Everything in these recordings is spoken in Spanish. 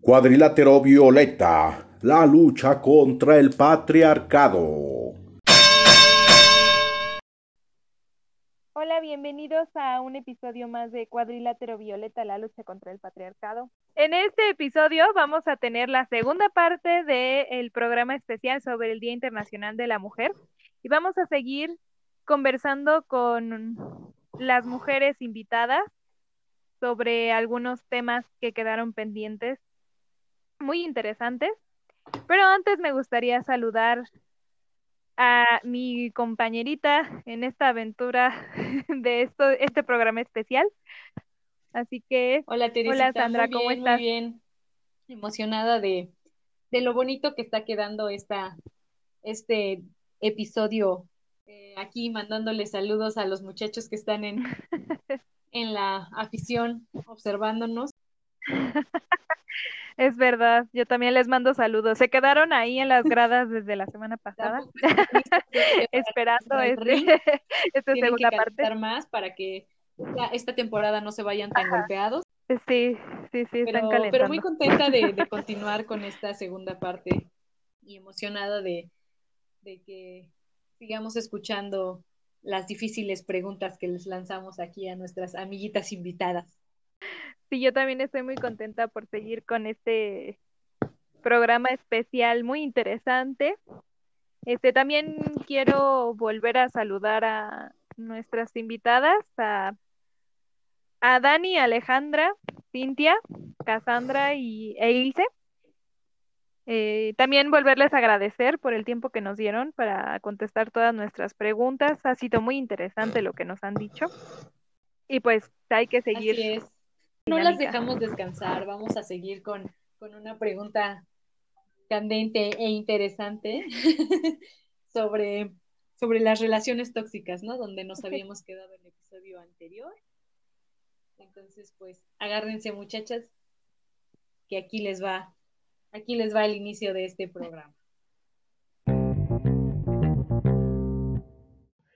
Cuadrilátero Violeta, la lucha contra el patriarcado. Hola, bienvenidos a un episodio más de Cuadrilátero Violeta, la lucha contra el patriarcado. En este episodio vamos a tener la segunda parte del programa especial sobre el Día Internacional de la Mujer y vamos a seguir conversando con las mujeres invitadas sobre algunos temas que quedaron pendientes muy interesantes. Pero antes me gustaría saludar a mi compañerita en esta aventura de esto, este programa especial. Así que, hola, hola Sandra, ¿cómo estás? Muy bien, emocionada de, de lo bonito que está quedando esta, este episodio. Eh, aquí mandándole saludos a los muchachos que están en, en la afición observándonos. Es verdad, yo también les mando saludos. Se quedaron ahí en las gradas desde la semana pasada, esperando este, esta segunda parte. más para que esta temporada no se vayan tan golpeados. Sí, sí, sí, pero, están Pero muy contenta de, de, continuar con esta segunda parte y emocionada de, de que sigamos escuchando las difíciles preguntas que les lanzamos aquí a nuestras amiguitas invitadas. Sí, yo también estoy muy contenta por seguir con este programa especial muy interesante. Este también quiero volver a saludar a nuestras invitadas, a, a Dani, Alejandra, Cintia, Cassandra y Ilse. Eh, también volverles a agradecer por el tiempo que nos dieron para contestar todas nuestras preguntas. Ha sido muy interesante lo que nos han dicho. Y pues hay que seguir no las dejamos descansar, vamos a seguir con, una pregunta candente e interesante sobre, sobre las relaciones tóxicas, ¿no? Donde nos habíamos quedado en el episodio anterior. Entonces, pues, agárrense muchachas, que aquí les va, aquí les va el inicio de este programa.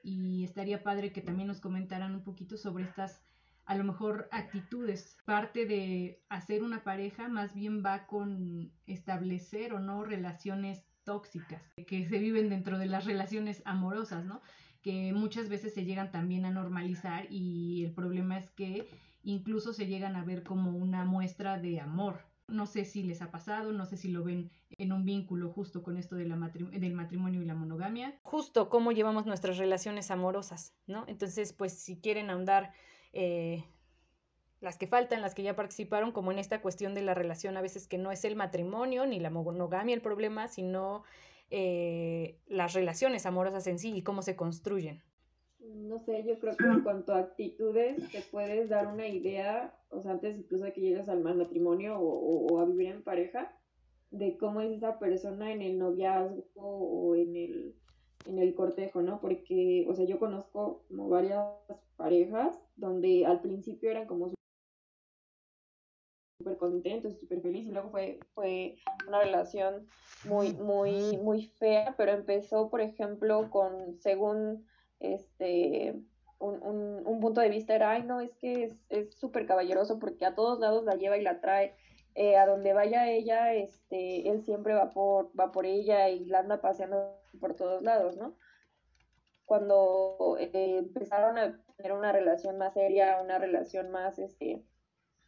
Y estaría padre que también nos comentaran un poquito sobre estas a lo mejor actitudes. Parte de hacer una pareja más bien va con establecer o no relaciones tóxicas que se viven dentro de las relaciones amorosas, ¿no? Que muchas veces se llegan también a normalizar y el problema es que incluso se llegan a ver como una muestra de amor. No sé si les ha pasado, no sé si lo ven en un vínculo justo con esto del matrimonio y la monogamia. Justo cómo llevamos nuestras relaciones amorosas, ¿no? Entonces, pues si quieren ahondar eh, las que faltan, las que ya participaron, como en esta cuestión de la relación, a veces que no es el matrimonio ni la monogamia el problema, sino eh, las relaciones amorosas en sí y cómo se construyen. No sé, yo creo que en cuanto a actitudes te puedes dar una idea, o sea, antes incluso de que llegues al matrimonio o, a vivir en pareja, de cómo es esa persona en el noviazgo o en el, en el cortejo, ¿no? Porque, o sea, yo conozco como varias parejas donde al principio eran como súper contentos, súper felices, y luego fue, fue una relación muy, muy, muy fea, pero empezó, por ejemplo, con, según este, un, un, un punto de vista era, ay, no, es que es súper caballeroso porque a todos lados la lleva y la trae, eh, a donde vaya ella, este, él siempre va por, va por ella y la anda paseando por todos lados, ¿no? Cuando eh, empezaron a tener una relación más seria, una relación más, este,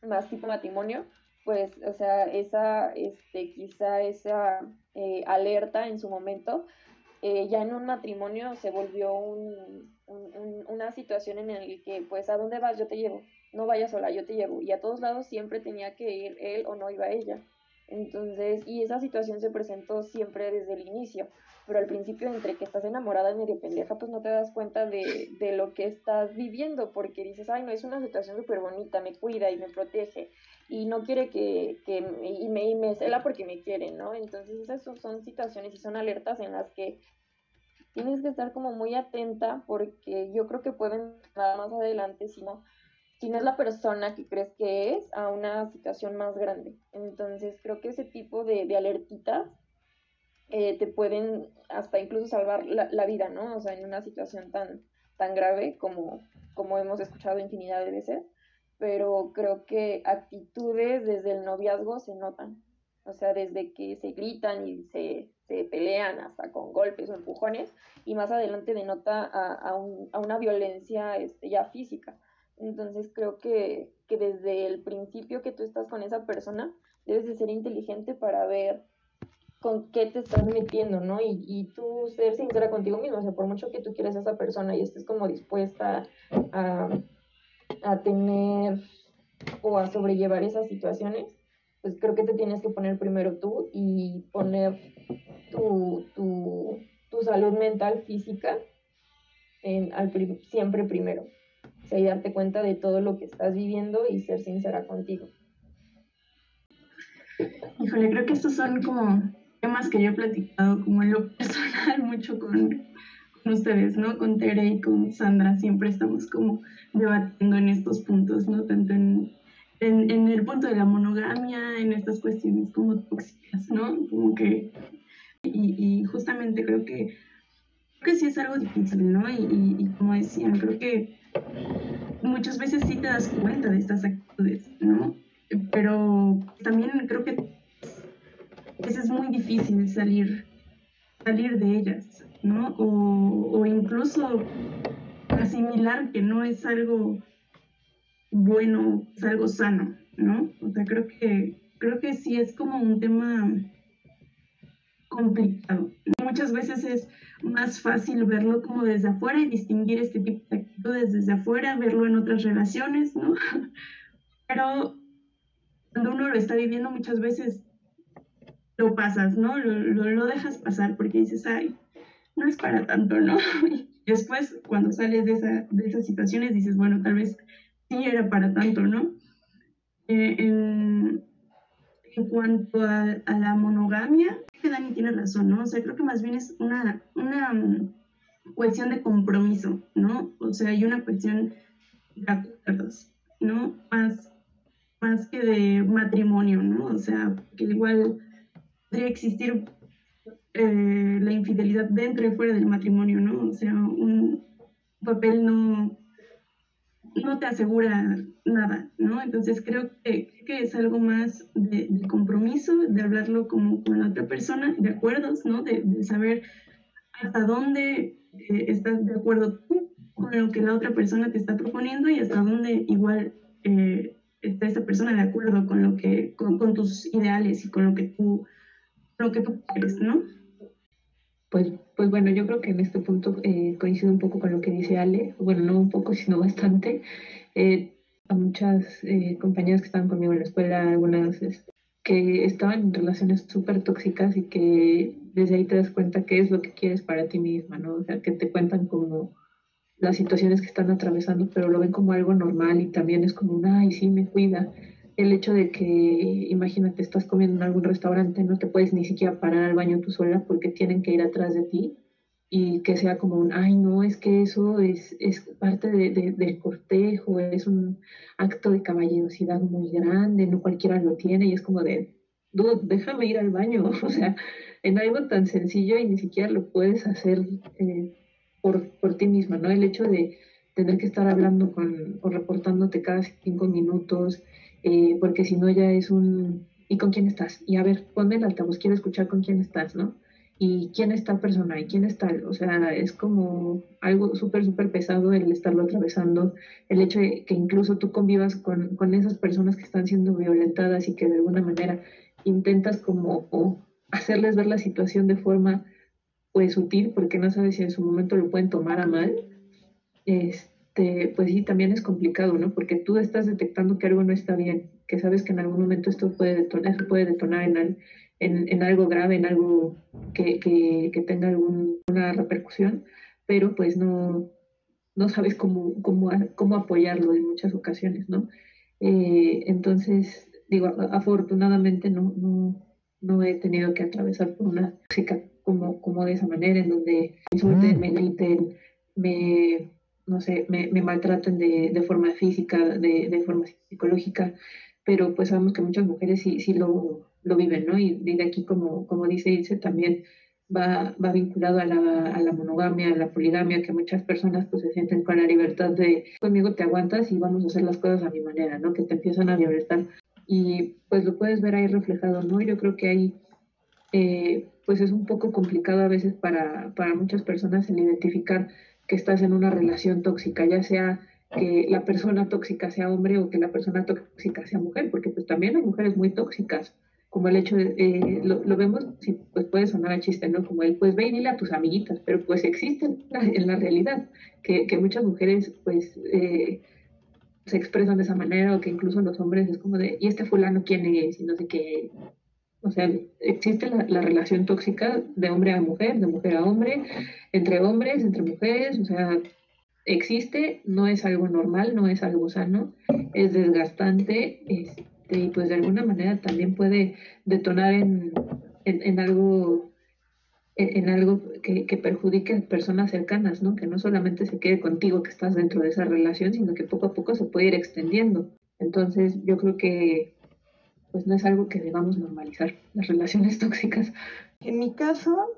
más tipo matrimonio, pues, o sea, esa, este, quizá esa eh, alerta en su momento, eh, ya en un matrimonio se volvió un, una situación en la que, pues, ¿a dónde vas? Yo te llevo, no vayas sola, yo te llevo, y a todos lados siempre tenía que ir él o no iba ella. Entonces, y esa situación se presentó siempre desde el inicio pero al principio entre que estás enamorada y medio pendeja, pues no te das cuenta de, de lo que estás viviendo, porque dices, ay, no, es una situación súper bonita, me cuida y me protege, y no quiere que, que y, me, y me cela porque me quiere, ¿no? Entonces esas son situaciones y son alertas en las que tienes que estar como muy atenta, porque yo creo que pueden nada más adelante, si no, si no es la persona que crees que es, a una situación más grande. Entonces creo que ese tipo de, de alertitas eh, te pueden hasta incluso salvar la, vida, ¿no? O sea, en una situación tan, tan grave como, como hemos escuchado infinidad de veces. pero creo que actitudes desde el noviazgo se notan. O sea, desde que se gritan y se, se pelean hasta con golpes o empujones, y más adelante denota a, a, un, a una violencia este, ya física. Entonces creo que, que desde el principio que tú estás con esa persona, debes de ser inteligente para ver con qué te estás metiendo, ¿no? Y, y tú ser sincera contigo mismo, o sea, por mucho que tú quieras a esa persona y estés como dispuesta a, a tener o a sobrellevar esas situaciones, pues creo que te tienes que poner primero tú y poner tu, tu, tu salud mental, física, en, al siempre primero. O sea, y darte cuenta de todo lo que estás viviendo y ser sincera contigo. Híjole, creo que estos son como temas que yo he platicado como en lo personal mucho con, con ustedes, ¿no? Con Tere y con Sandra siempre estamos como debatiendo en estos puntos, ¿no? Tanto en en, en, el punto de la monogamia, en estas cuestiones como tóxicas, ¿no? Como que, y, y justamente creo que, creo que sí es algo difícil, ¿no? Y, y, y, como decían, creo que muchas veces sí te das cuenta de estas actitudes, ¿no? Pero también creo que eso es muy difícil salir, salir de ellas, ¿no? O, o incluso asimilar que no es algo bueno, es algo sano, ¿no? O sea, creo que, creo que sí es como un tema complicado. Muchas veces es más fácil verlo como desde afuera y distinguir este tipo de actitudes desde afuera, verlo en otras relaciones, ¿no? Pero cuando uno lo está viviendo muchas veces lo pasas, ¿no? Lo, lo, dejas pasar porque dices, ay, no es para tanto, ¿no? Y después, cuando sales de, esa, de esas situaciones, dices, bueno, tal vez sí era para tanto, ¿no? Eh, en, cuanto a, la monogamia, que Dani tiene razón, ¿no? O sea, creo que más bien es una, una um, cuestión de compromiso, ¿no? O sea, hay una cuestión de acuerdos, ¿no? Más, más que de matrimonio, ¿no? O sea, que igual podría existir eh, la infidelidad dentro y fuera del matrimonio, ¿no? O sea, un papel no no te asegura nada, ¿no? Entonces creo que, es algo más de, compromiso, de hablarlo como con la otra persona, de acuerdos, ¿no? De, saber hasta dónde eh, estás de acuerdo tú con lo que la otra persona te está proponiendo y hasta dónde igual eh, está esa persona de acuerdo con lo que, con, tus ideales y con lo que tú, lo que tú quieres, ¿no? Pues, pues bueno, yo creo que en este punto eh, coincido un poco con lo que dice Ale, bueno, no un poco, sino bastante. Eh, a muchas eh, compañeras que estaban conmigo en la escuela, algunas este, que estaban en relaciones súper tóxicas y que desde ahí te das cuenta qué es lo que quieres para ti misma, ¿no? O sea, que te cuentan como las situaciones que están atravesando, pero lo ven como algo normal y también es como un, ay, sí, me cuida el hecho de que, imagínate, estás comiendo en algún restaurante, no te puedes ni siquiera parar al baño tú sola porque tienen que ir atrás de ti y que sea como un, ay, no, es que eso es, es parte de, del cortejo, es un acto de caballerosidad muy grande, no cualquiera lo tiene y es como de, dude, déjame ir al baño, o sea, en algo tan sencillo y ni siquiera lo puedes hacer eh, por, por ti misma, ¿no? El hecho de tener que estar hablando con, o reportándote cada cinco minutos, eh, porque si no ya es un, ¿y con quién estás? Y a ver, ponme el altavoz, quiero escuchar con quién estás, ¿no? Y quién está persona y quién está, o sea, es como algo súper, súper pesado el estarlo atravesando, el hecho de que incluso tú convivas con, con esas personas que están siendo violentadas y que de alguna manera intentas como hacerles ver la situación de forma pues sutil, porque no sabes si en su momento lo pueden tomar a mal, este, este, pues sí, también es complicado, ¿no? Porque tú estás detectando que algo no está bien, que sabes que en algún momento esto puede detonar, puede detonar en, en, en algo grave, en algo que, que, que tenga alguna repercusión, pero pues no, no sabes cómo, cómo, cómo apoyarlo en muchas ocasiones, ¿no? Eh, entonces, digo, afortunadamente no, no, no he tenido que atravesar por una chica como, como de esa manera, en donde me insulten, me griten, me no sé, me, me maltraten de, de, forma física, de, de, forma psicológica, pero pues sabemos que muchas mujeres sí, sí lo, lo viven, ¿no? Y de aquí, como, como dice Ilse, también va, va vinculado a la, a la, monogamia, a la poligamia, que muchas personas pues se sienten con la libertad de conmigo te aguantas y vamos a hacer las cosas a mi manera, ¿no? Que te empiezan a libertar. Y pues lo puedes ver ahí reflejado, ¿no? Yo creo que ahí eh, pues es un poco complicado a veces para, para muchas personas el identificar que estás en una relación tóxica, ya sea que la persona tóxica sea hombre o que la persona tóxica sea mujer, porque pues también hay mujeres muy tóxicas como el hecho de, eh, lo, vemos, si pues puede sonar a chiste, ¿no? Como el, pues ve y dile a tus amiguitas, pero pues existe en la, realidad, que, que, muchas mujeres pues eh, se expresan de esa manera o que incluso los hombres es como de, ¿y este fulano quién es? Y no sé qué. O sea, existe la, la relación tóxica de hombre a mujer, de mujer a hombre, entre hombres, entre mujeres, o sea, existe, no es algo normal, no es algo sano, es desgastante, es, este, y pues de alguna manera también puede detonar en, en, algo algo que, que, perjudique a personas cercanas, ¿no? Que no solamente se quede contigo que estás dentro de esa relación, sino que poco a poco se puede ir extendiendo. Entonces, yo creo que pues no es algo que debamos normalizar, las relaciones tóxicas. En mi caso,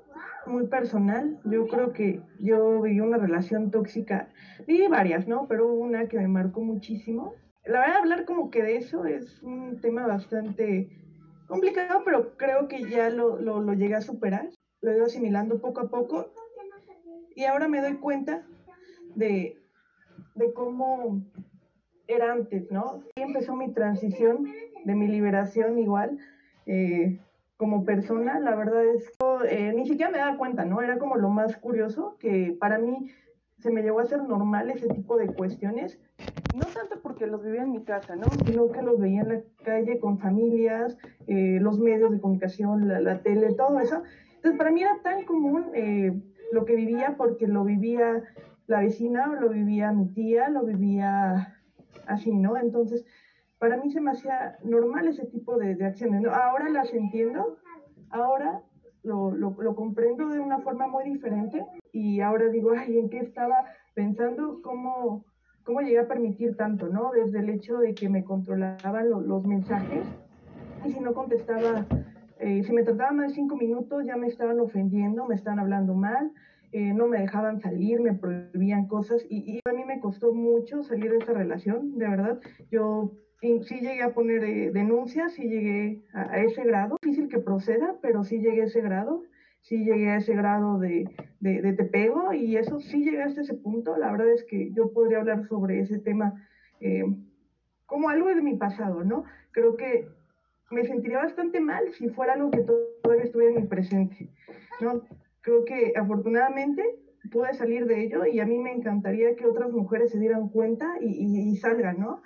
muy personal, yo creo que yo viví una relación tóxica, viví varias, ¿no? Pero una que me marcó muchísimo, la verdad, hablar como que de eso es un tema bastante complicado, pero creo que ya lo, lo, llegué a superar. Lo he ido asimilando poco a poco. Y ahora me doy cuenta de, de cómo era antes, ¿no? Y empezó mi transición de mi liberación igual. Eh, como persona, la verdad es que eh, ni siquiera me daba cuenta, ¿no? Era como lo más curioso, que para mí se me llegó a hacer normal ese tipo de cuestiones no tanto porque los vivía en mi casa, ¿no? Sino que los veía en la calle con familias, eh, los medios de comunicación, la, tele, todo eso. Entonces, para mí era tan común eh, lo que vivía porque lo vivía la vecina, lo vivía mi tía, lo vivía así, ¿no? Entonces, para mí se me hacía normal ese tipo de, acciones. Ahora las entiendo, ahora lo, lo, lo, comprendo de una forma muy diferente y ahora digo, ay, ¿en qué estaba pensando? ¿Cómo, cómo llegué a permitir tanto, ¿no? Desde el hecho de que me controlaban los mensajes y si no contestaba, eh, si me trataba más de cinco minutos ya me estaban ofendiendo, me estaban hablando mal, eh, no me dejaban salir, me prohibían cosas y, a mí me costó mucho salir de esa relación, de verdad. Yo sí llegué a poner eh, denuncias, sí llegué a, ese grado, difícil que proceda, pero sí llegué a ese grado sí llegué a ese grado de, de, te pego y eso sí llegué hasta ese punto. La verdad es que yo podría hablar sobre ese tema eh, como algo de mi pasado, ¿no? Creo que me sentiría bastante mal si fuera algo que todavía estuviera en mi presente, ¿no? Creo que afortunadamente pude salir de ello y a mí me encantaría que otras mujeres se dieran cuenta y, salgan, ¿no?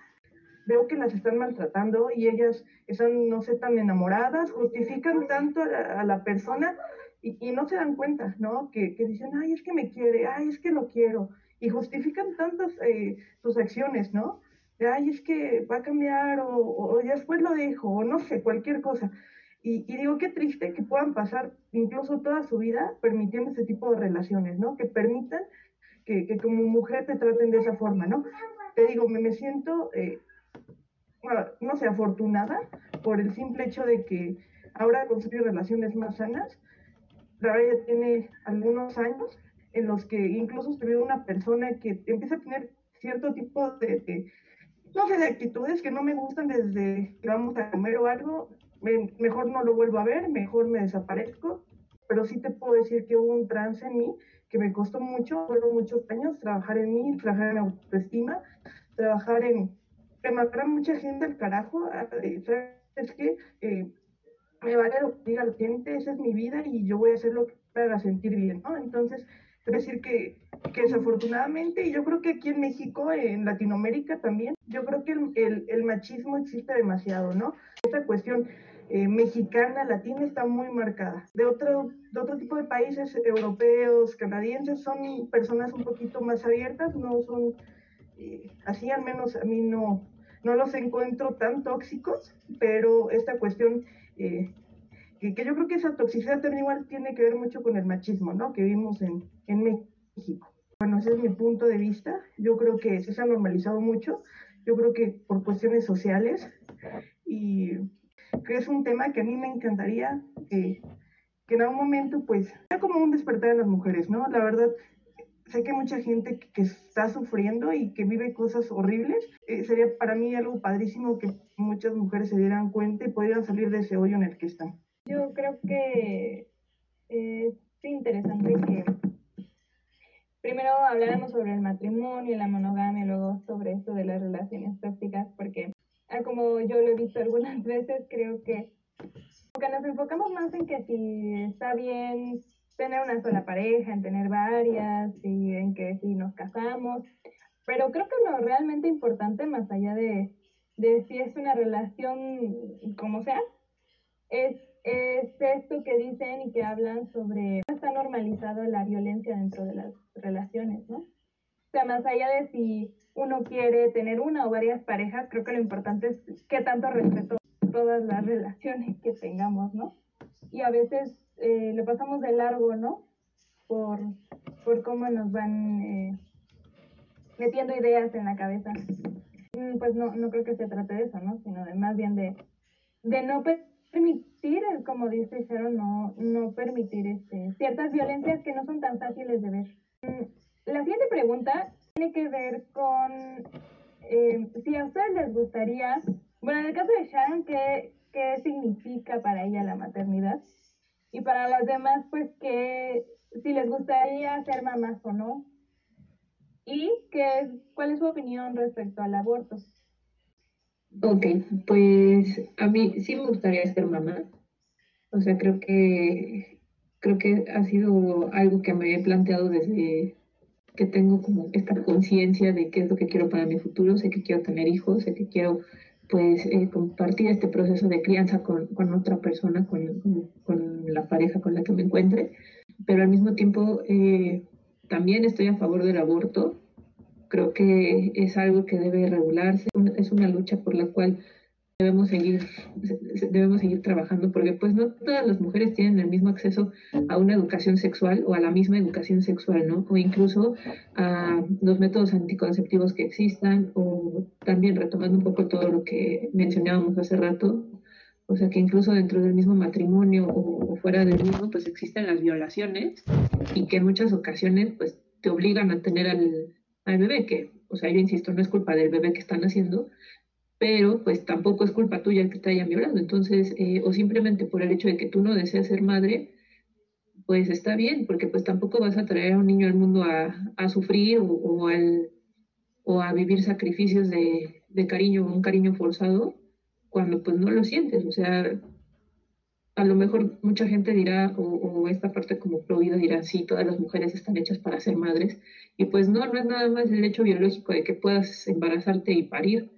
Veo que las están maltratando y ellas están, no sé, tan enamoradas, justifican tanto a la persona y, no se dan cuenta, ¿no? Que, dicen, ay, es que me quiere, ay, es que lo quiero, y justifican tantas eh, sus acciones, ¿no? De, ay, es que va a cambiar, o, o, después lo dejo, o no sé, cualquier cosa. Y, digo, qué triste que puedan pasar incluso toda su vida permitiendo ese tipo de relaciones, ¿no? Que permitan que, que como mujer te traten de esa forma, ¿no? Te digo, me, me siento, eh, no sé, afortunada por el simple hecho de que ahora construyo relaciones más sanas, la verdad ya tiene algunos años en los que incluso estuve una persona que empieza a tener cierto tipo de, no sé, de actitudes que no me gustan desde que vamos a comer o algo, mejor no lo vuelvo a ver, mejor me desaparezco, pero sí te puedo decir que hubo un trance en mí que me costó mucho, fueron muchos años trabajar en mí, trabajar en autoestima, trabajar en a mucha gente al carajo, es que eh, me vale lo que diga la gente, esa es mi vida y yo voy a hacer lo que me sentir bien, ¿no? Entonces, es decir que, que desafortunadamente, y yo creo que aquí en México, en Latinoamérica también, yo creo que el, el, machismo existe demasiado, ¿no? Esta cuestión eh, mexicana, latina, está muy marcada. De otro, de otro tipo de países europeos, canadienses, son personas un poquito más abiertas, no son, eh, así al menos a mí no, no los encuentro tan tóxicos, pero esta cuestión eh, que, yo creo que esa toxicidad también igual tiene que ver mucho con el machismo, ¿no? Que vimos en, en México. Bueno, ese es mi punto de vista. Yo creo que se ha normalizado mucho. Yo creo que por cuestiones sociales y que es un tema que a mí me encantaría que, que en algún momento pues sea como un despertar en las mujeres, ¿no? La verdad, sé que mucha gente que, está sufriendo y que vive cosas horribles. Eh, sería para mí algo padrísimo que muchas mujeres se dieran cuenta y pudieran salir de ese hoyo en el que están. Yo creo que es interesante que primero habláramos sobre el matrimonio, la monogamia, luego sobre esto de las relaciones tóxicas, porque ah, como yo lo he visto algunas veces, creo que, que nos enfocamos más en que si está bien tener una sola pareja, en tener varias, y en que si nos casamos, pero creo que lo realmente importante, más allá de, de si es una relación como sea, es es esto que dicen y que hablan sobre está normalizado la violencia dentro de las relaciones, ¿no? O sea, más allá de si uno quiere tener una o varias parejas, creo que lo importante es qué tanto respeto todas las relaciones que tengamos, ¿no? Y a veces eh, le pasamos de largo, ¿no? Por, por cómo nos van eh, metiendo ideas en la cabeza. Mm, pues no, no creo que se trate de eso, ¿no? Sino de más bien de, de no permitir, como dice Sharon, no, no permitir este, ciertas violencias que no son tan fáciles de ver. Mm, la siguiente pregunta tiene que ver con eh, si a ustedes les gustaría, bueno, en el caso de Sharon, ¿qué, qué significa para ella la maternidad? Y para las demás, pues, que si les gustaría ser mamás o no. Y qué cuál es su opinión respecto al aborto. Ok, pues a mí sí me gustaría ser mamá. O sea, creo que creo que ha sido algo que me he planteado desde que tengo como esta conciencia de qué es lo que quiero para mi futuro. Sé que quiero tener hijos, sé que quiero pues eh, compartir este proceso de crianza con, otra persona, con, con, la pareja con la que me encuentre. Pero al mismo tiempo eh, también estoy a favor del aborto creo que es algo que debe regularse, es una lucha por la cual debemos seguir, debemos seguir trabajando, porque pues no todas las mujeres tienen el mismo acceso a una educación sexual o a la misma educación sexual, ¿no? O incluso a los métodos anticonceptivos que existan, o también retomando un poco todo lo que mencionábamos hace rato, o sea que incluso dentro del mismo matrimonio o, fuera del mismo, pues existen las violaciones y que en muchas ocasiones pues te obligan a tener al, al bebé, que, o sea, yo insisto, no es culpa del bebé que están haciendo, pero pues tampoco es culpa tuya que te hayan violado. Entonces, eh, o simplemente por el hecho de que tú no deseas ser madre, pues está bien, porque pues tampoco vas a traer a un niño al mundo a, a sufrir o, o, o a vivir sacrificios de, de cariño, un cariño forzado, cuando pues no lo sientes. O sea, a lo mejor mucha gente dirá, o, esta parte como prohibida dirá, sí, todas las mujeres están hechas para ser madres. Y pues no, no es nada más el hecho biológico de que puedas embarazarte y parir.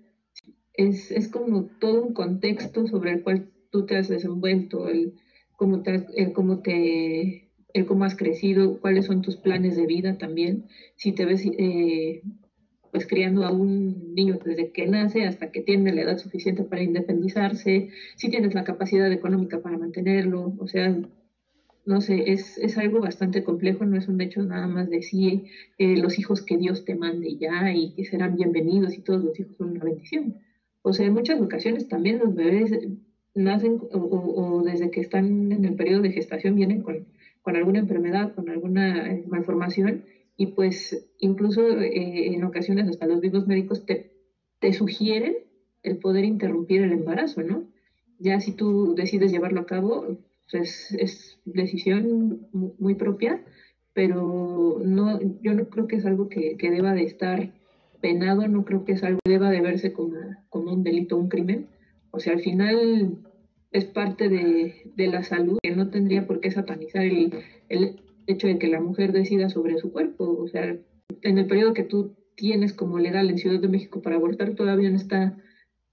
Es, es como todo un contexto sobre el cual tú te has desenvuelto, el cómo te, el cómo te el cómo has crecido, cuáles son tus planes de vida también, si te ves eh, pues criando a un niño desde que nace hasta que tiene la edad suficiente para independizarse, si tienes la capacidad económica para mantenerlo, o sea, no sé, es, es algo bastante complejo, no es un hecho nada más de sí, eh, los hijos que Dios te mande ya y que serán bienvenidos y todos los hijos son una bendición. O sea, en muchas ocasiones también los bebés nacen o, desde que están en el periodo de gestación vienen con, con alguna enfermedad, con alguna eh, malformación y pues incluso eh, en ocasiones hasta los mismos médicos te, te sugieren el poder interrumpir el embarazo, ¿no? Ya si tú decides llevarlo a cabo, pues es decisión muy propia, pero no, yo no creo que es algo que, que, deba de estar penado, no creo que es algo que deba de verse como, como un delito, un crimen. O sea, al final es parte de, de la salud, que no tendría por qué satanizar el, el, hecho de que la mujer decida sobre su cuerpo. O sea, en el periodo que tú tienes como legal en Ciudad de México para abortar, todavía no está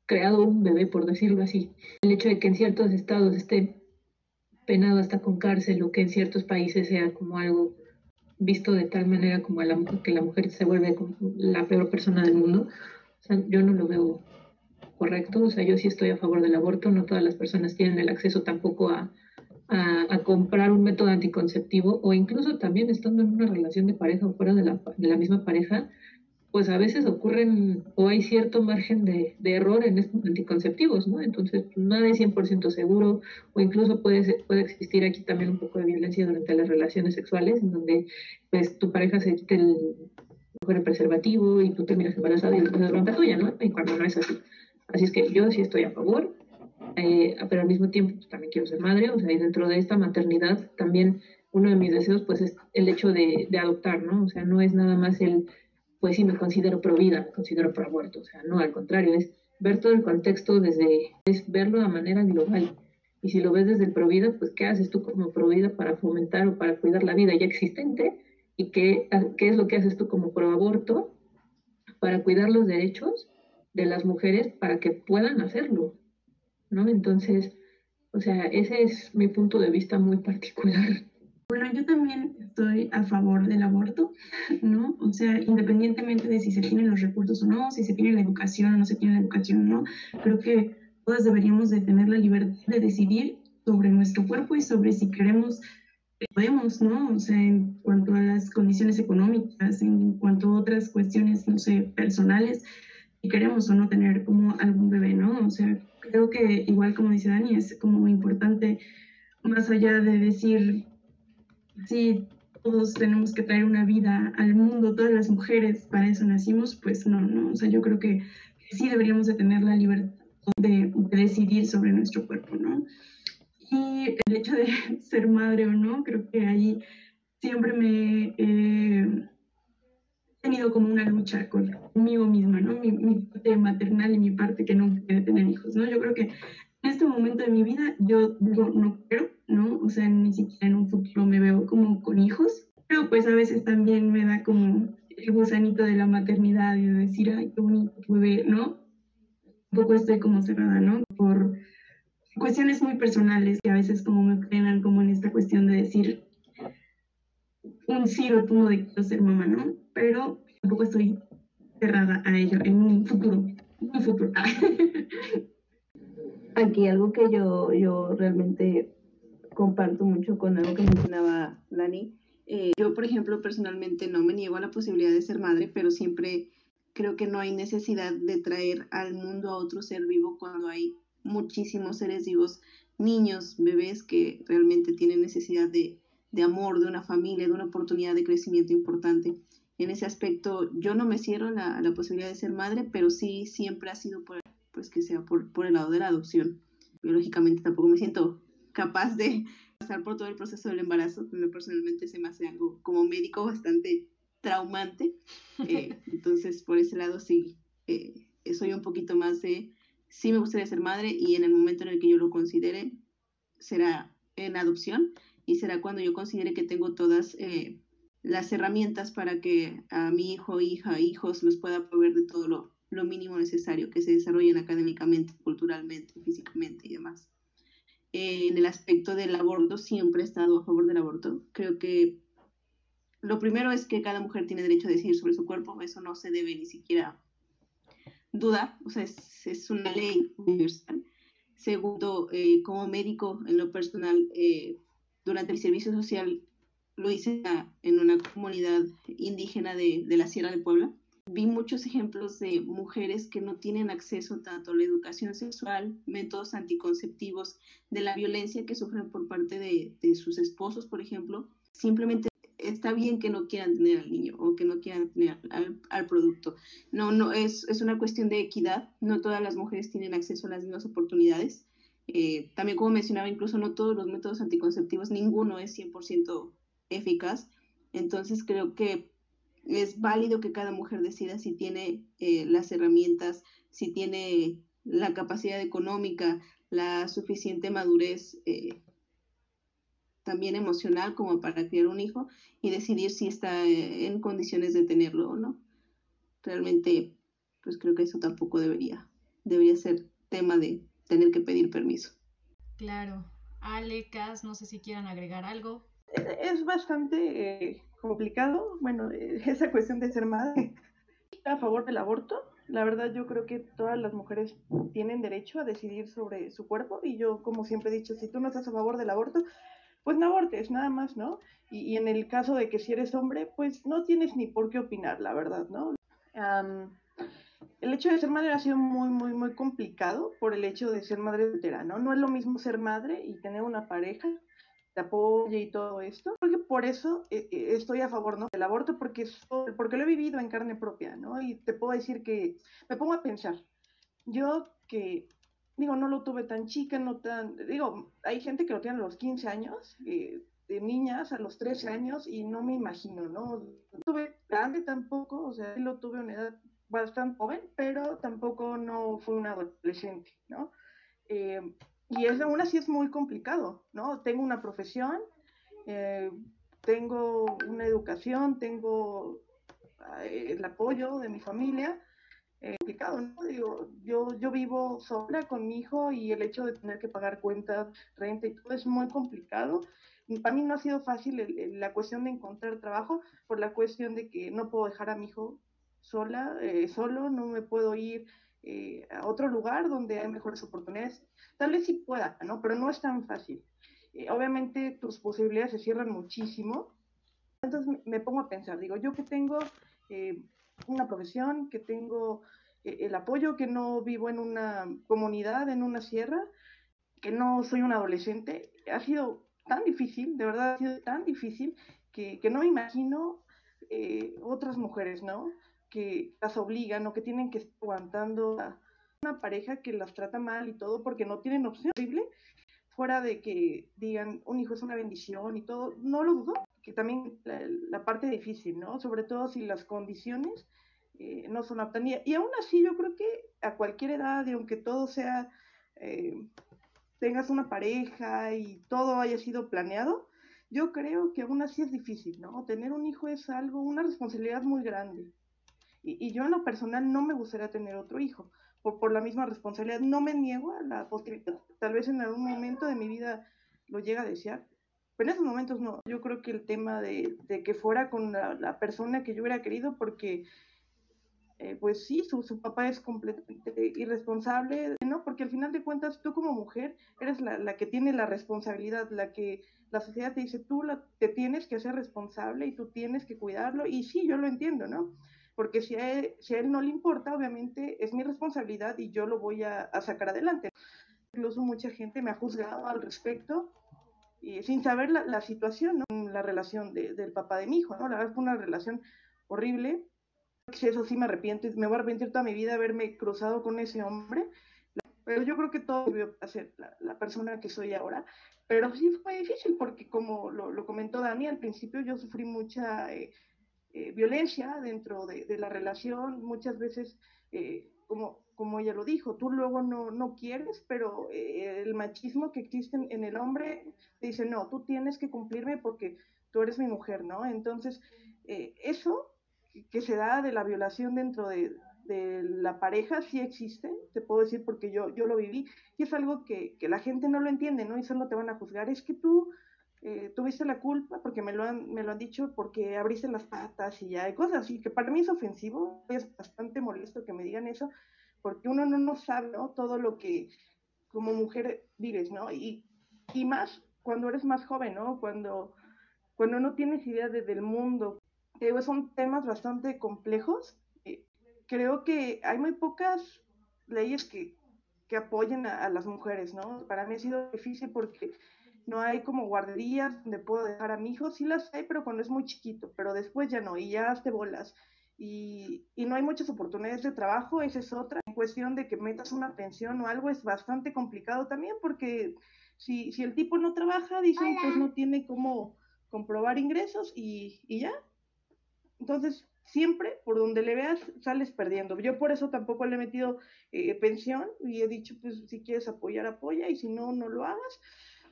creado un bebé, por decirlo así. El hecho de que en ciertos estados esté penado hasta con cárcel o que en ciertos países sea como algo visto de tal manera como la, que la mujer se vuelve la peor persona del mundo, o sea, yo no lo veo correcto. O sea, yo sí estoy a favor del aborto, no todas las personas tienen el acceso tampoco a, a, comprar un método anticonceptivo o incluso también estando en una relación de pareja o fuera de la, de la misma pareja, pues a veces ocurren o hay cierto margen de, error en estos anticonceptivos, ¿no? Entonces, nada es 100% seguro o incluso puede, puede existir aquí también un poco de violencia durante las relaciones sexuales, en donde pues tu pareja se quite el, el preservativo y tú terminas embarazada y es bronca tuya, ¿no? Y cuando no es así. Así es que yo sí estoy a favor, eh, pero al mismo tiempo pues, también quiero ser madre, o sea, y dentro de esta maternidad también uno de mis deseos pues es el hecho de, de adoptar, ¿no? O sea, no es nada más el pues sí me considero pro vida, me considero pro aborto, o sea, no, al contrario, es ver todo el contexto desde, es verlo de manera global. Y si lo ves desde el pro vida, pues ¿qué haces tú como pro vida para fomentar o para cuidar la vida ya existente? ¿Y qué, qué es lo que haces tú como pro aborto para cuidar los derechos de las mujeres para que puedan hacerlo? ¿No? Entonces, o sea, ese es mi punto de vista muy particular. Bueno, yo también estoy a favor del aborto, ¿no? O sea, independientemente de si se tienen los recursos o no, si se tiene la educación o no se tiene la educación o no, creo que todas deberíamos de tener la libertad de decidir sobre nuestro cuerpo y sobre si queremos, podemos, ¿no? O sea, en cuanto a las condiciones económicas, en cuanto a otras cuestiones, no sé, personales, si queremos o no tener como algún bebé, ¿no? O sea, creo que igual como dice Dani, es como importante, más allá de decir si todos tenemos que traer una vida al mundo, todas las mujeres, para eso nacimos, pues no, no, o sea, yo creo que sí deberíamos de tener la libertad de, decidir sobre nuestro cuerpo, ¿no? Y el hecho de ser madre o no, creo que ahí siempre me he tenido como una lucha conmigo misma, ¿no? Mi, mi, parte maternal y mi parte que no quiere tener hijos, ¿no? Yo creo que en este momento de mi vida yo digo, no quiero, ¿no? O sea, ni siquiera en un futuro me veo como con hijos, pero pues a veces también me da como el gusanito de la maternidad y de decir, ay, qué bonito bebé, ¿no? Un poco estoy como cerrada, ¿no? Por cuestiones muy personales que a veces como me frenan como en esta cuestión de decir un sí rotundo de quiero ser mamá, ¿no? Pero tampoco estoy cerrada a ello en un futuro, un futuro. Aquí algo que yo, yo realmente comparto mucho con algo que mencionaba Dani. Eh, yo, por ejemplo, personalmente no me niego a la posibilidad de ser madre, pero siempre creo que no hay necesidad de traer al mundo a otro ser vivo cuando hay muchísimos seres vivos, niños, bebés que realmente tienen necesidad de, de amor, de una familia, de una oportunidad de crecimiento importante. En ese aspecto, yo no me cierro a la, posibilidad de ser madre, pero sí siempre ha sido por, pues que sea por, por el lado de la adopción. Biológicamente tampoco me siento capaz de pasar por todo el proceso del embarazo, que personalmente se me hace algo como médico bastante traumante. Eh, entonces, por ese lado sí, eh, soy un poquito más de, sí me gustaría ser madre y en el momento en el que yo lo considere, será en adopción y será cuando yo considere que tengo todas eh, las herramientas para que a mi hijo, hija, hijos los pueda proveer de todo lo, lo mínimo necesario, que se desarrollen académicamente, culturalmente, físicamente y demás. En el aspecto del aborto, siempre he estado a favor del aborto. Creo que lo primero es que cada mujer tiene derecho a decidir sobre su cuerpo, eso no se debe ni siquiera dudar, o sea, es, una ley universal. Segundo, eh, como médico, en lo personal, eh, durante el servicio social lo hice en una comunidad indígena de, de la Sierra de Puebla vi muchos ejemplos de mujeres que no tienen acceso tanto a la educación sexual, métodos anticonceptivos, de la violencia que sufren por parte de, sus esposos, por ejemplo. Simplemente está bien que no quieran tener al niño o que no quieran tener al, producto. No, no, es, es, una cuestión de equidad. No todas las mujeres tienen acceso a las mismas oportunidades. Eh, también, como mencionaba, incluso no todos los métodos anticonceptivos, ninguno es 100% eficaz. Entonces, creo que es válido que cada mujer decida si tiene eh, las herramientas, si tiene la capacidad económica, la suficiente madurez eh, también emocional como para criar un hijo y decidir si está eh, en condiciones de tenerlo o no. Realmente, pues creo que eso tampoco debería, debería ser tema de tener que pedir permiso. Claro. Ale, Cas, no sé si quieran agregar algo. Es bastante complicado, bueno, esa cuestión de ser madre. A favor del aborto, la verdad yo creo que todas las mujeres tienen derecho a decidir sobre su cuerpo y yo como siempre he dicho, si tú no estás a favor del aborto, pues no abortes, nada más, ¿no? Y, en el caso de que si eres hombre, pues no tienes ni por qué opinar, la verdad, ¿no? el hecho de ser madre ha sido muy, muy, muy complicado por el hecho de ser madre soltera, ¿no? No es lo mismo ser madre y tener una pareja apoye y todo esto, porque por eso eh, eh, estoy a favor ¿no? del aborto, porque, porque lo he vivido en carne propia, ¿no? Y te puedo decir que me pongo a pensar, yo que, digo, no lo tuve tan chica, no tan, digo, hay gente que lo tiene a los 15 años, eh, de niñas a los 13 años, y no me imagino, ¿no? No tuve grande tampoco, o sea, lo tuve a una edad bastante joven, pero tampoco no fue un adolescente, ¿no? Y es, aún así es muy complicado, ¿no? Tengo una profesión, eh, tengo una educación, tengo eh, el apoyo de mi familia, eh, complicado, ¿no? Digo, yo, yo vivo sola con mi hijo y el hecho de tener que pagar cuentas, renta y todo es muy complicado. Para mí no ha sido fácil la cuestión de encontrar trabajo por la cuestión de que no puedo dejar a mi hijo sola, solo, no me puedo ir eh, a otro lugar donde hay mejores oportunidades. Tal vez sí pueda, ¿no? Pero no es tan fácil. Eh, obviamente tus posibilidades se cierran muchísimo. Entonces me pongo a pensar, digo, yo que tengo eh, una profesión, que tengo el apoyo, que no vivo en una comunidad, en una sierra, que no soy un adolescente, ha sido tan difícil, de verdad ha sido tan difícil que, que no me imagino otras mujeres, ¿no? Que las obligan o que tienen que estar aguantando a una pareja que las trata mal y todo porque no tienen opción posible, fuera de que digan un hijo es una bendición y todo, no lo dudo, que también la, parte difícil, ¿no? Sobre todo si las condiciones eh, no son aptas. Y, aún así yo creo que a cualquier edad y aunque todo sea, eh, tengas una pareja y todo haya sido planeado, yo creo que aún así es difícil, ¿no? Tener un hijo es algo, una responsabilidad muy grande. Y, yo en lo personal no me gustaría tener otro hijo, por, por la misma responsabilidad. No me niego a la posibilidad. Tal vez en algún momento de mi vida lo llegue a desear, pero en esos momentos no. Yo creo que el tema de, de que fuera con la, persona que yo hubiera querido, porque eh, pues sí, su, su, papá es completamente irresponsable, ¿no? Porque al final de cuentas tú como mujer eres la, la que tiene la responsabilidad, la que la sociedad te dice tú te tienes que hacer responsable y tú tienes que cuidarlo, y sí, yo lo entiendo, ¿no? Porque si a, él, si a él no le importa, obviamente es mi responsabilidad y yo lo voy a, sacar adelante. Incluso mucha gente me ha juzgado al respecto y sin saber la, situación, ¿no? la relación del papá de mi hijo, ¿no? La verdad fue una relación horrible. Eso sí me arrepiento y me voy a arrepentir toda mi vida haberme cruzado con ese hombre. Pero yo creo que todo debió hacer la, la persona que soy ahora. Pero sí fue difícil porque como lo, lo comentó Dani, al principio yo sufrí mucha... Eh, eh, violencia dentro de, la relación, muchas veces, eh, como, como ella lo dijo, tú luego no, no quieres, pero eh, el machismo que existe en, el hombre dice, no, tú tienes que cumplirme porque tú eres mi mujer, ¿no? Entonces, eso que se da de la violación dentro de, de, la pareja sí existe, te puedo decir porque yo, yo lo viví, y es algo que, que la gente no lo entiende, ¿no? Y solo te van a juzgar, es que tú eh, tuviste la culpa porque me lo, han, me lo han dicho porque abriste las patas y ya hay cosas así que para mí es ofensivo, es bastante molesto que me digan eso porque uno no, no sabe ¿no? todo lo que como mujer vives, ¿no? Y, y más cuando eres más joven, ¿no? Cuando, cuando no tienes idea de, del mundo. Eh, son temas bastante complejos. Eh, creo que hay muy pocas leyes que, que apoyen a, a, las mujeres, ¿no? Para mí ha sido difícil porque no hay como guarderías donde puedo dejar a mi hijo, sí las hay, pero cuando es muy chiquito, pero después ya no, y ya te bolas. Y, y, no hay muchas oportunidades de trabajo, esa es otra. En cuestión de que metas una pensión o algo es bastante complicado también, porque si, si el tipo no trabaja, dicen, pues no tiene cómo comprobar ingresos y, y ya. Entonces, siempre por donde le veas sales perdiendo. Yo por eso tampoco le he metido eh, pensión y he dicho, pues si quieres apoyar, apoya y si no, no lo hagas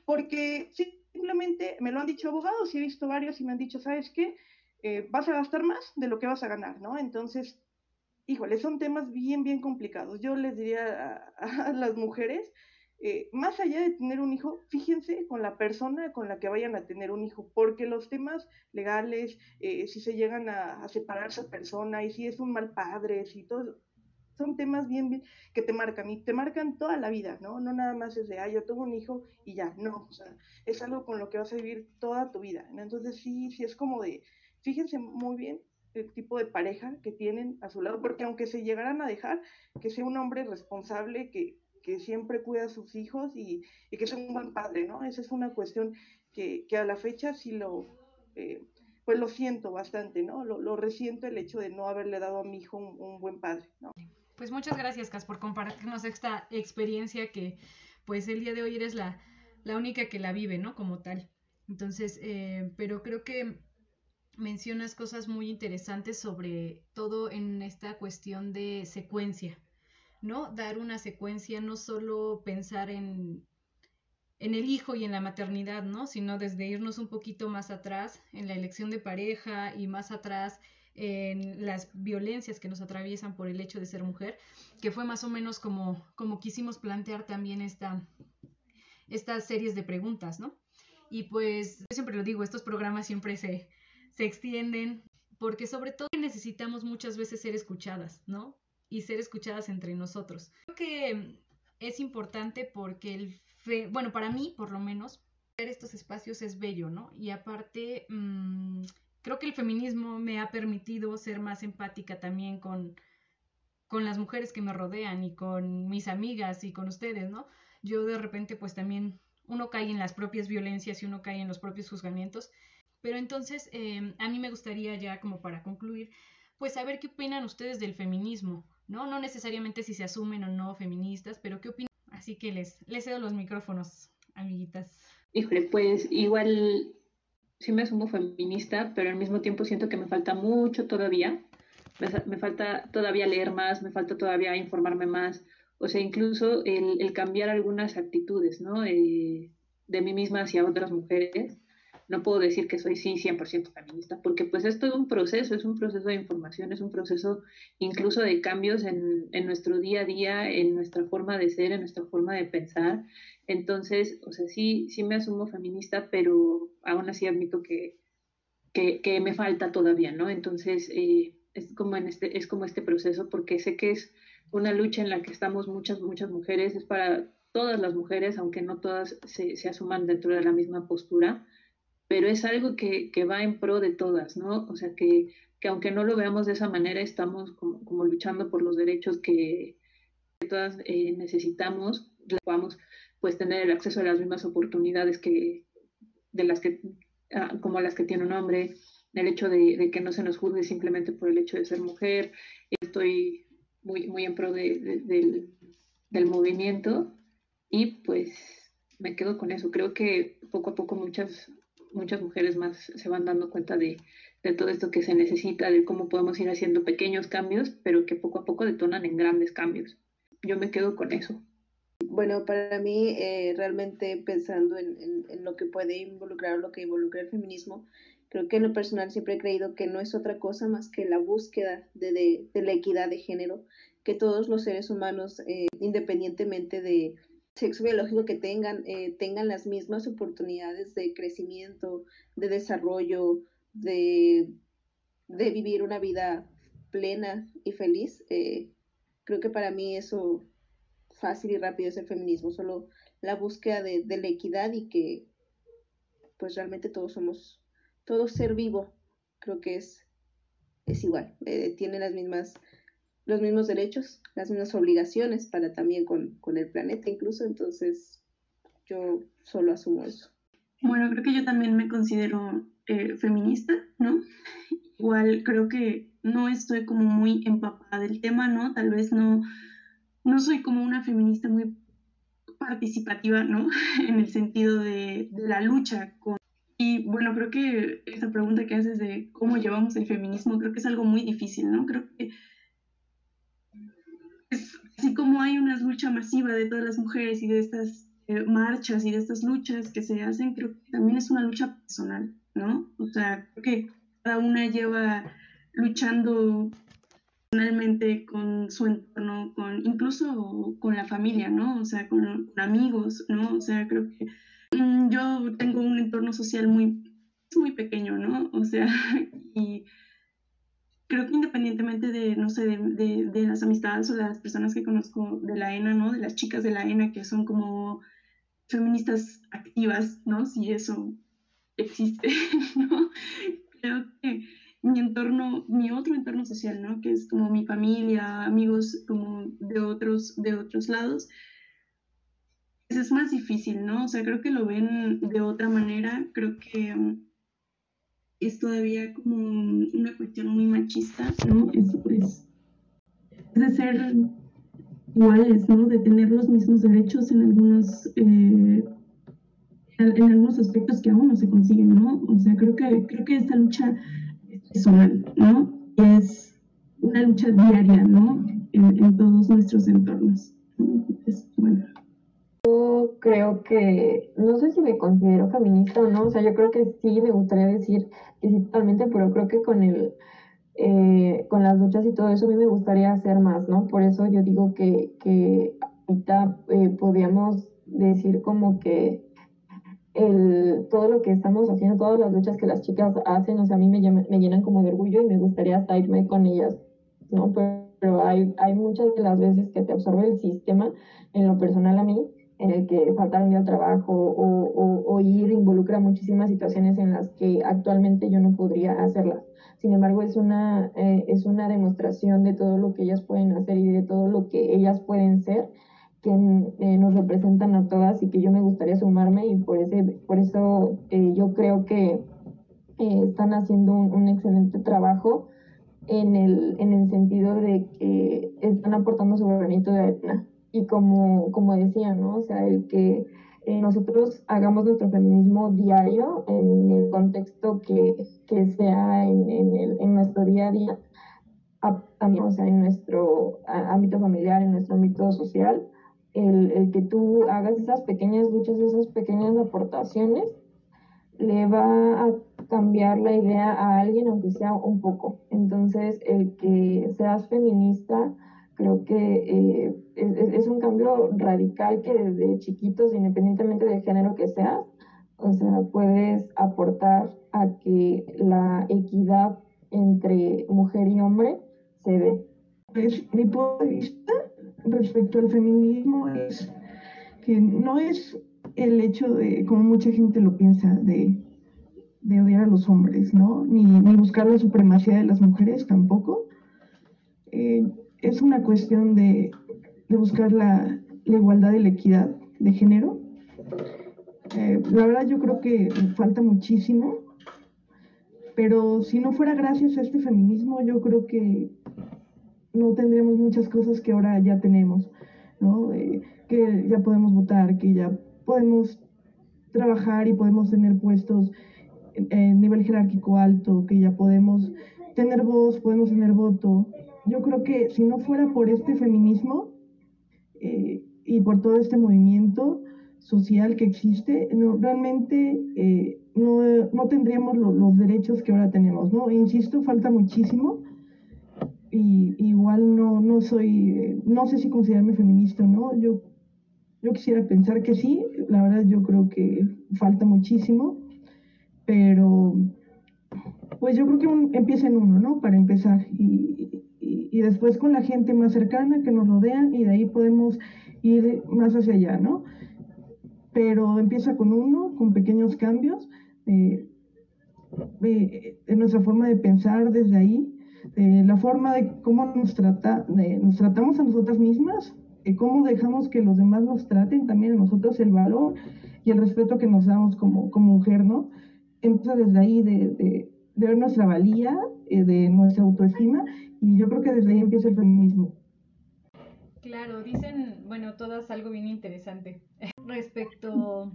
porque simplemente me lo han dicho abogados y he visto varios y me han dicho, ¿sabes qué? Eh, vas a gastar más de lo que vas a ganar, ¿no? Entonces, híjole, son temas bien, bien complicados. Yo les diría a, las mujeres, eh, más allá de tener un hijo, fíjense con la persona con la que vayan a tener un hijo, porque los temas legales, eh, si se llegan a, a separar esa persona y si es un mal padre, si todo, son temas bien, que te marcan y te marcan toda la vida, ¿no? No nada más es de, ah, yo tengo un hijo y ya, no, o sea, es algo con lo que vas a vivir toda tu vida. Entonces sí, sí es como de, fíjense muy bien el tipo de pareja que tienen a su lado, porque aunque se llegaran a dejar, que sea un hombre responsable, que, que siempre cuida a sus hijos y, que sea un buen padre, ¿no? Esa es una cuestión que, que a la fecha sí lo, eh, pues lo siento bastante, ¿no? Lo, lo, resiento el hecho de no haberle dado a mi hijo un buen padre, ¿no? Pues muchas gracias, Cas, por compartirnos esta experiencia que, pues el día de hoy eres la, la única que la vive, ¿no? Como tal. Entonces, eh, pero creo que mencionas cosas muy interesantes sobre todo en esta cuestión de secuencia, ¿no? Dar una secuencia, no solo pensar en, en el hijo y en la maternidad, ¿no? Sino desde irnos un poquito más atrás en la elección de pareja y más atrás en las violencias que nos atraviesan por el hecho de ser mujer, que fue más o menos como, como quisimos plantear también esta, estas series de preguntas, ¿no? Y pues, yo siempre lo digo, estos programas siempre se, se extienden, porque sobre todo necesitamos muchas veces ser escuchadas, ¿no? Y ser escuchadas entre nosotros. Creo que es importante porque el, fe, bueno, para mí por lo menos, ver estos espacios es bello, ¿no? Y aparte, mmm, creo que el feminismo me ha permitido ser más empática también con, con las mujeres que me rodean y con mis amigas y con ustedes, ¿no? Yo de repente pues también uno cae en las propias violencias y uno cae en los propios juzgamientos pero entonces, eh, a mí me gustaría ya como para concluir, pues saber qué opinan ustedes del feminismo, ¿no? No necesariamente si se asumen o no feministas, pero qué opinan. Así que les, les cedo los micrófonos, amiguitas. Híjole, pues igual sí me asumo feminista, pero al mismo tiempo siento que me falta mucho todavía. Me, falta todavía leer más, me falta todavía informarme más. O sea, incluso el, el cambiar algunas actitudes, ¿no? Eh, de mí misma hacia otras mujeres no puedo decir que soy sí 100% feminista, porque pues esto es un proceso, es un proceso de información, es un proceso incluso de cambios en, en, nuestro día a día, en nuestra forma de ser, en nuestra forma de pensar. Entonces, o sea, sí, sí me asumo feminista, pero aún así admito que, que, que me falta todavía, ¿no? Entonces, eh, es, como en este, es como este proceso, porque sé que es una lucha en la que estamos muchas, muchas mujeres, es para todas las mujeres, aunque no todas se, se asuman dentro de la misma postura pero es algo que, que, va en pro de todas, ¿no? O sea, que, que aunque no lo veamos de esa manera, estamos como, luchando por los derechos que, todas eh, necesitamos, podamos pues tener el acceso a las mismas oportunidades que de las que ah, como las que tiene un hombre, el hecho de, que no se nos juzgue simplemente por el hecho de ser mujer. Estoy muy, muy en pro de, del, del movimiento y pues me quedo con eso. Creo que poco a poco muchas muchas mujeres más se van dando cuenta de, de, todo esto que se necesita, de cómo podemos ir haciendo pequeños cambios, pero que poco a poco detonan en grandes cambios. Yo me quedo con eso. Bueno, para mí, eh, realmente pensando en, en, en, lo que puede involucrar lo que involucra el feminismo, creo que en lo personal siempre he creído que no es otra cosa más que la búsqueda de, de, de la equidad de género, que todos los seres humanos, eh, independientemente de, sexo biológico que tengan, eh, tengan las mismas oportunidades de crecimiento, de desarrollo, de, de vivir una vida plena y feliz. Eh, creo que para mí eso fácil y rápido es el feminismo, solo la búsqueda de, de la equidad y que pues realmente todos somos, todo ser vivo creo que es, es igual, eh, tiene las mismas los mismos derechos, las mismas obligaciones para también con, con el planeta incluso, entonces yo solo asumo eso. Bueno, creo que yo también me considero eh, feminista, ¿no? Igual creo que no estoy como muy empapada del tema, ¿no? Tal vez no, no soy como una feminista muy participativa, ¿no? en el sentido de, de la lucha con... Y bueno, creo que esa pregunta que haces de cómo llevamos el feminismo, creo que es algo muy difícil, ¿no? Creo que así como hay una lucha masiva de todas las mujeres y de estas eh, marchas y de estas luchas que se hacen, creo que también es una lucha personal, ¿no? O sea, creo que cada una lleva luchando personalmente con su entorno, con incluso con la familia, ¿no? O sea, con, amigos, ¿no? O sea, creo que mmm, yo tengo un entorno social muy, muy pequeño, ¿no? O sea, y creo que independientemente de, no sé, de, de, de, las amistades o las personas que conozco de la ENA, ¿no? De las chicas de la ENA que son como feministas activas, ¿no? Si eso existe, ¿no? Creo que mi entorno, mi otro entorno social, ¿no? Que es como mi familia, amigos como de otros, de otros lados, pues es más difícil, ¿no? O sea, creo que lo ven de otra manera, creo que um, es todavía como una cuestión muy machista, ¿no? Es, pues, de ser iguales, ¿no? De tener los mismos derechos en algunos, eh, en algunos aspectos que aún no se consiguen, ¿no? O sea, creo que, creo que esta lucha personal, ¿no? Es una lucha diaria, ¿no? En, todos nuestros entornos. bueno. Yo creo que, no sé si me considero feminista o no, o sea, yo creo que sí, me gustaría decir que totalmente, pero creo que con el, eh, con las luchas y todo eso a mí me gustaría hacer más, ¿no? Por eso yo digo que, que ahorita eh, podríamos decir como que el, todo lo que estamos haciendo, todas las luchas que las chicas hacen, o sea, a mí me, me llenan como de orgullo y me gustaría hasta irme con ellas, ¿no? Pero, hay, hay muchas de las veces que te absorbe el sistema, en lo personal a mí, en el que faltar un día al trabajo o, ir involucra muchísimas situaciones en las que actualmente yo no podría hacerlas. Sin embargo, es una, eh, es una demostración de todo lo que ellas pueden hacer y de todo lo que ellas pueden ser que eh, nos representan a todas y que yo me gustaría sumarme y por, ese, por eso eh, yo creo que están haciendo un, excelente trabajo en el, en el sentido de que están aportando su granito de arena. Y como, como decía, ¿no? O sea, el que nosotros hagamos nuestro feminismo diario en el contexto que, que sea en, en, el, en nuestro día a día, o sea, en nuestro ámbito familiar, en nuestro ámbito social, el, que tú hagas esas pequeñas luchas, esas pequeñas aportaciones, le va a cambiar la idea a alguien, aunque sea un poco. Entonces, el que seas feminista, creo que eh, es, un cambio radical que desde chiquitos, independientemente del género que seas, o sea, puedes aportar a que la equidad entre mujer y hombre se dé. Es mi punto de vista respecto al feminismo es que no es el hecho de, como mucha gente lo piensa, de, odiar a los hombres, ¿no? Ni, buscar la supremacía de las mujeres tampoco. Eh, es una cuestión de, buscar la, igualdad y la equidad de género. Eh, la verdad yo creo que falta muchísimo, pero si no fuera gracias a este feminismo, yo creo que no tendríamos muchas cosas que ahora ya tenemos, ¿no? Eh, que ya podemos votar, que ya podemos trabajar y podemos tener puestos en, nivel jerárquico alto, que ya podemos tener voz, podemos tener voto. Yo creo que si no fuera por este feminismo eh, y por todo este movimiento social que existe, no, realmente eh, no, no, tendríamos los derechos que ahora tenemos, ¿no? Insisto, falta muchísimo y igual no, no soy, no sé si considerarme feminista o no, yo, yo quisiera pensar que sí, la verdad yo creo que falta muchísimo, pero pues yo creo que empieza en uno, ¿no? Para empezar, y, después con la gente más cercana que nos rodean y de ahí podemos ir más hacia allá, ¿no? Pero empieza con uno, con pequeños cambios, eh, eh, en nuestra forma de pensar desde ahí, eh, la forma de cómo nos, trata, nos tratamos a nosotras mismas, de cómo dejamos que los demás nos traten también a nosotros el valor y el respeto que nos damos como, como mujer, ¿no? Empieza desde ahí de, de, ver nuestra valía, eh, de nuestra autoestima, y yo creo que desde ahí empieza el feminismo. Claro, dicen, bueno, todas algo bien interesante respecto,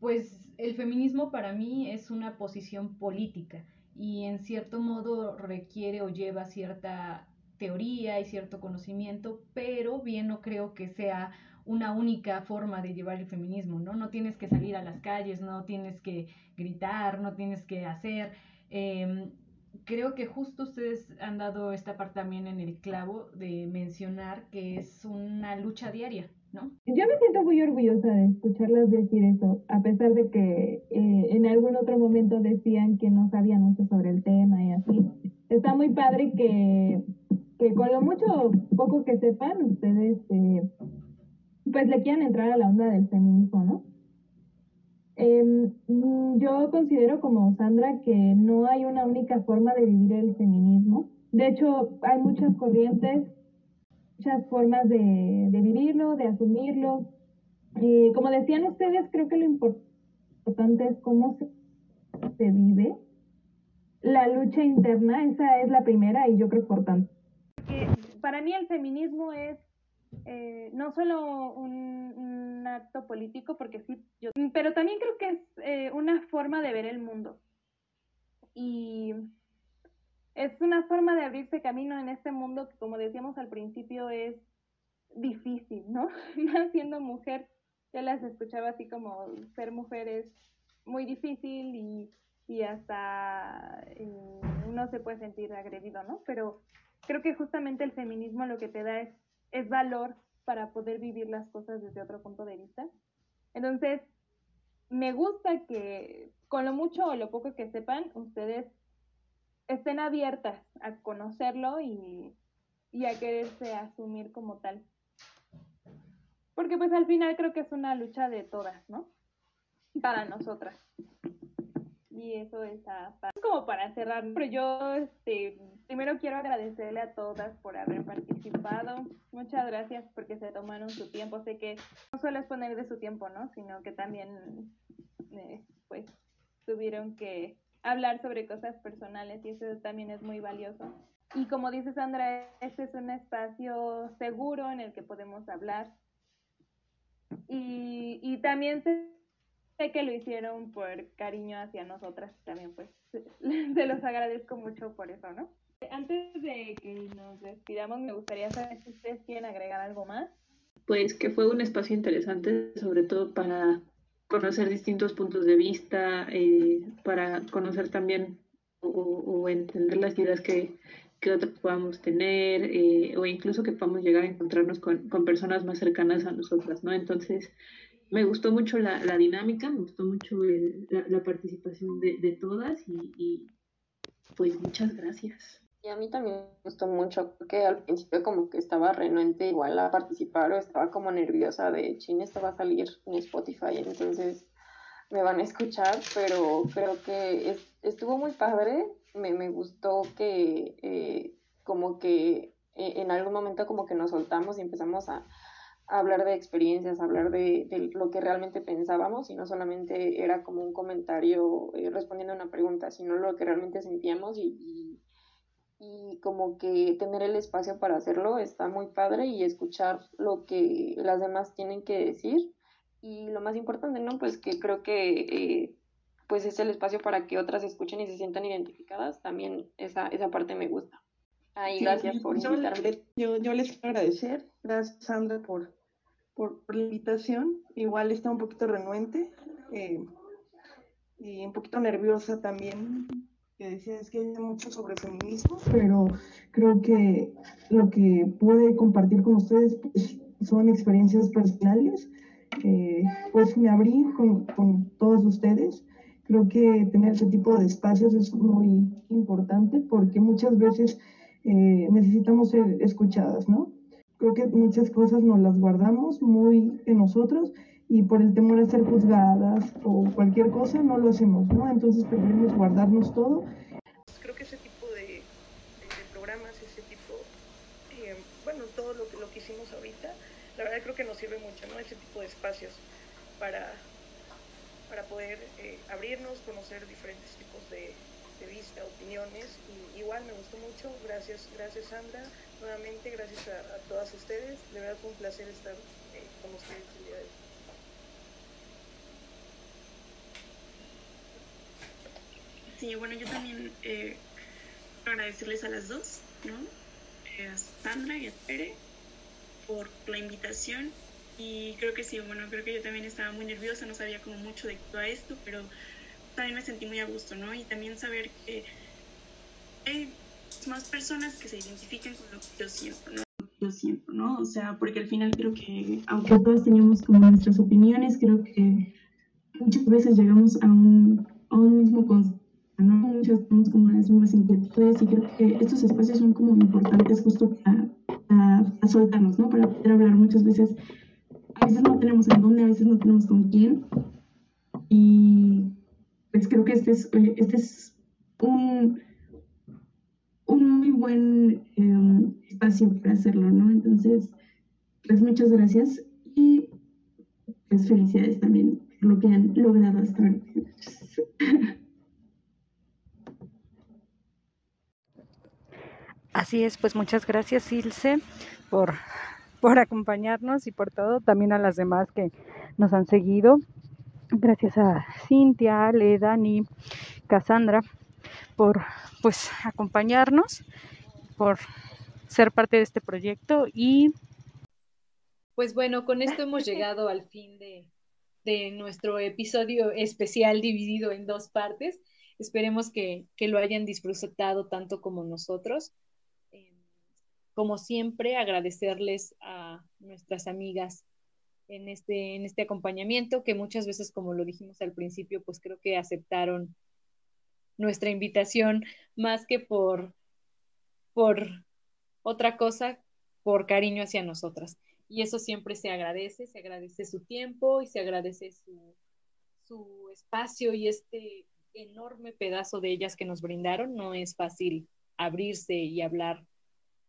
pues el feminismo para mí es una posición política y en cierto modo requiere o lleva cierta teoría y cierto conocimiento, pero bien no creo que sea una única forma de llevar el feminismo, ¿no? No tienes que salir a las calles, no tienes que gritar, no tienes que hacer. Em, creo que justo ustedes han dado esta parte también en el clavo de mencionar que es una lucha diaria, ¿no? Yo me siento muy orgullosa de escucharlas decir eso, a pesar de que eh, en algún otro momento decían que no sabían mucho sobre el tema y así. Está muy padre que, que con lo mucho poco que sepan, ustedes eh, pues le quieran entrar a la onda del feminismo, ¿no? Mm, yo considero como Sandra que no hay una única forma de vivir el feminismo. De hecho, hay muchas corrientes, muchas formas de, vivirlo, de asumirlo. Y como decían ustedes, creo que lo importante es cómo se vive. La lucha interna, esa es la primera y yo creo importante. Para mí el feminismo es eh, no solo un, acto político, porque sí, yo, pero también creo que es eh, una forma de ver el mundo. Y es una forma de abrirse camino en este mundo que, como decíamos al principio, es difícil, ¿no? Siendo mujer, ya las escuchaba así como ser mujer es muy difícil y, y hasta eh, uno se puede sentir agredido, ¿no? Pero creo que justamente el feminismo lo que te da es es valor para poder vivir las cosas desde otro punto de vista. Entonces, me gusta que con lo mucho o lo poco que sepan, ustedes estén abiertas a conocerlo y, y a quererse asumir como tal. Porque pues al final creo que es una lucha de todas, ¿no? Para nosotras. Y eso es como para cerrar. Pero yo este, primero quiero agradecerle a todas por haber participado. Muchas gracias porque se tomaron su tiempo. Sé que no solo es poner de su tiempo, ¿no? Sino que también, eh, pues, tuvieron que hablar sobre cosas personales y eso también es muy valioso. Y como dice Sandra, este es un espacio seguro en el que podemos hablar. Y, y también se sé que lo hicieron por cariño hacia nosotras también pues se los agradezco mucho por eso, ¿no? Antes de que nos despidamos, me gustaría saber si ustedes quieren agregar algo más. Pues que fue un espacio interesante, sobre todo para conocer distintos puntos de vista, eh, para conocer también o, entender las ideas que, que otros podamos tener, eh, o incluso que podamos llegar a encontrarnos con, con personas más cercanas a nosotras, ¿no? Entonces, me gustó mucho la, la dinámica, me gustó mucho la, participación de, de todas y, y, pues muchas gracias. Y a mí también me gustó mucho, porque al principio como que estaba renuente igual a participar o estaba como nerviosa de chin, esto va a salir en Spotify, entonces me van a escuchar, pero creo que estuvo muy padre, me, me gustó que eh, como que eh, en algún momento como que nos soltamos y empezamos a, hablar de experiencias, hablar de, lo que realmente pensábamos y no solamente era como un comentario eh, respondiendo a una pregunta, sino lo que realmente sentíamos y, y, como que tener el espacio para hacerlo está muy padre y escuchar lo que las demás tienen que decir y lo más importante, ¿no? Pues que creo que eh, pues es el espacio para que otras escuchen y se sientan identificadas, también esa, esa parte me gusta. Ay, gracias por invitarme. Yo, yo les quiero agradecer, gracias Sandra por, por, la invitación. Igual está un poquito renuente eh, y un poquito nerviosa también. Que decía es que hay mucho sobre feminismo, pero creo que lo que pude compartir con ustedes pues, son experiencias personales. Eh, pues me abrí con, con todos ustedes. Creo que tener ese tipo de espacios es muy importante porque muchas veces eh, necesitamos ser escuchadas, ¿no? Creo que muchas cosas nos las guardamos muy en nosotros y por el temor a ser juzgadas o cualquier cosa no lo hacemos, ¿no? Entonces preferimos guardarnos todo. Creo que ese tipo de, programas, ese tipo, eh, bueno, todo lo, lo que hicimos ahorita, la verdad creo que nos sirve mucho, ¿no? Ese tipo de espacios para, para poder eh, abrirnos, conocer diferentes tipos de, de vista, opiniones y igual me gustó mucho, gracias, gracias Sandra, nuevamente gracias a, todas ustedes, de verdad fue un placer estar eh, con ustedes el día de hoy. Sí, bueno, yo también eh, agradecerles a las dos, ¿no? Eh, a Sandra y a Tere por la invitación y creo que sí, bueno, creo que yo también estaba muy nerviosa, no sabía como mucho de todo esto, pero también me sentí muy a gusto, ¿no? Y también saber que hay más personas que se identifiquen con lo que yo siento, ¿no? Yo siento, ¿no? O sea, porque al final creo que, aunque todos teníamos como nuestras opiniones, creo que muchas veces llegamos a un, a un mismo concepto, ¿no? Muchas tenemos como las mismas inquietudes y creo que estos espacios son como importantes justo para, para, soltarnos, ¿no? Para poder hablar muchas veces. A veces no tenemos en dónde, a veces no tenemos con quién, y pues creo que este es, este es un, un muy buen em, espacio para hacerlo, ¿no? Entonces, pues muchas gracias y pues felicidades también por lo que han logrado hasta ahora. Así es, pues muchas gracias Ilse por, por acompañarnos y por todo, también a las demás que nos han seguido. Gracias a Cintia, Ale, Dani, Cassandra por pues acompañarnos, por ser parte de este proyecto y pues bueno, con esto hemos llegado al fin de, de nuestro episodio especial dividido en dos partes. Esperemos que, que lo hayan disfrutado tanto como nosotros. Eh, como siempre, agradecerles a nuestras amigas en este, en este acompañamiento, que muchas veces, como lo dijimos al principio, pues creo que aceptaron nuestra invitación más que por, por otra cosa, por cariño hacia nosotras y eso siempre se agradece, se agradece su tiempo y se agradece su, su espacio y este enorme pedazo de ellas que nos brindaron. No es fácil abrirse y hablar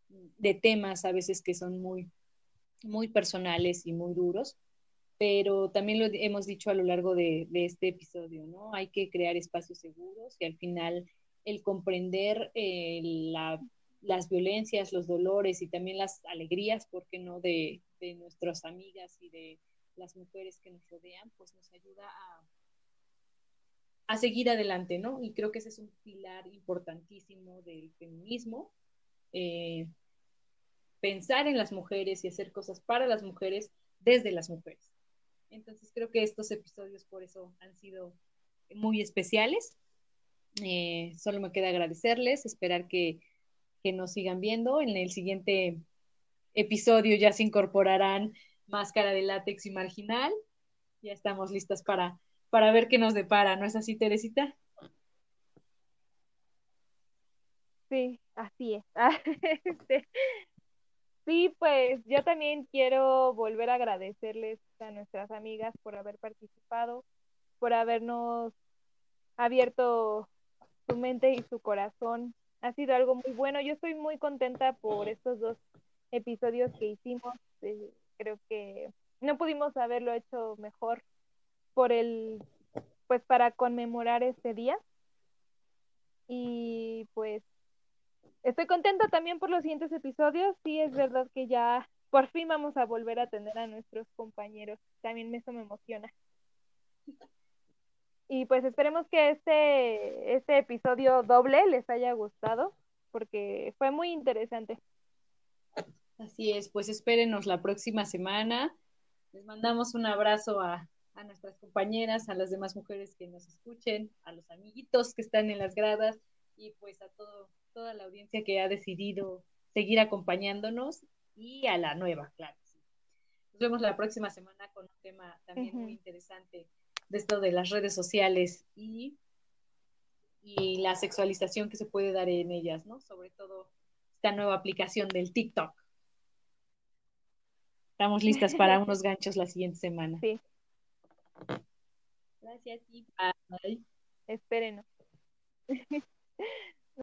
de temas a veces que son muy, muy personales y muy duros, pero también lo hemos dicho a lo largo de, este episodio, ¿no? Hay que crear espacios seguros y al final el comprender eh, la las violencias, los dolores y también las alegrías, ¿por qué no?, de, de nuestras amigas y de las mujeres que nos rodean, pues nos ayuda a, a seguir adelante, ¿no? Y creo que ese es un pilar importantísimo del feminismo. Eh, pensar en las mujeres y hacer cosas para las mujeres desde las mujeres. Entonces creo que estos episodios por eso han sido muy especiales. Eh, solo me queda agradecerles, esperar que que nos sigan viendo. En el siguiente episodio ya se incorporarán máscara de látex y marginal. Ya estamos listas para, para ver qué nos depara, ¿no es así, Teresita? Sí, así es. Sí, pues yo también quiero volver a agradecerles a nuestras amigas por haber participado, por habernos abierto su mente y su corazón ha sido algo muy bueno. Yo estoy muy contenta por estos dos episodios que hicimos. Eh, creo que no pudimos haberlo hecho mejor por el, pues para conmemorar este día. Y pues estoy contenta también por los siguientes episodios. Sí, es verdad que ya por fin vamos a volver a tener a nuestros compañeros. También eso me emociona. Y pues esperemos que este, este episodio doble les haya gustado, porque fue muy interesante. Así es, pues espérenos la próxima semana. Les mandamos un abrazo a, a nuestras compañeras, a las demás mujeres que nos escuchen, a los amiguitos que están en las gradas y pues a todo, toda la audiencia que ha decidido seguir acompañándonos y a la nueva, claro. Nos vemos la próxima semana con un tema también muy interesante de esto de las redes sociales y, y la sexualización que se puede dar en ellas, ¿no? Sobre todo esta nueva aplicación del TikTok. Estamos listas para unos ganchos la siguiente semana. Sí. Gracias y bye. Espérenos.